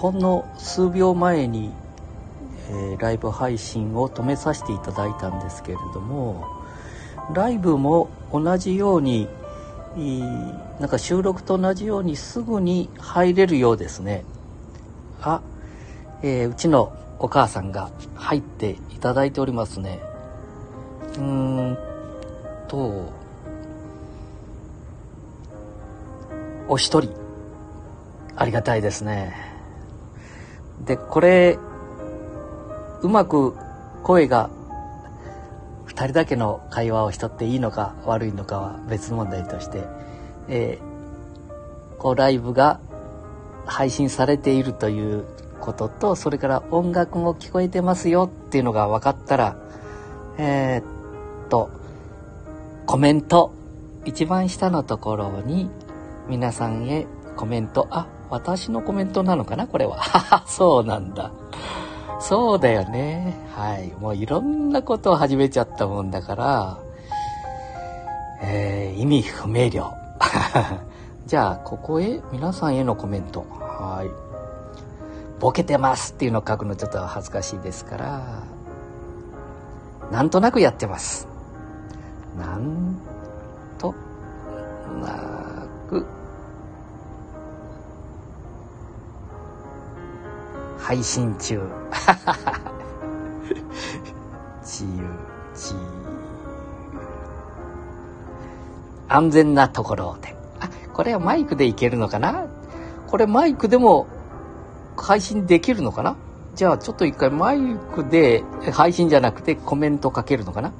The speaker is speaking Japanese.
ほんの数秒前に、えー、ライブ配信を止めさせていただいたんですけれどもライブも同じようになんか収録と同じようにすぐに入れるようですね。あ、えー、うちのお母さんが入っていただいておりますね。うーんとお一人。ありがたいですね。でこれうまく声が2人だけの会話をしとっていいのか悪いのかは別問題として、えー、こうライブが配信されているということとそれから音楽も聞こえてますよっていうのが分かったらえー、っとコメント一番下のところに皆さんへコメントあ私のコメントなのかな？これは そうなんだそうだよね。はい。もういろんなことを始めちゃったもんだから、えー、意味不明瞭。じゃあ、ここへ皆さんへのコメント。はい。ボケてますっていうのを書くのちょっと恥ずかしいですから、なんとなくやってます。なんとなく配信中。自由、自由。安全なところで。あ、これはマイクでいけるのかな？これマイクでも配信できるのかな？じゃあちょっと一回マイクで配信じゃなくてコメントかけるのかな？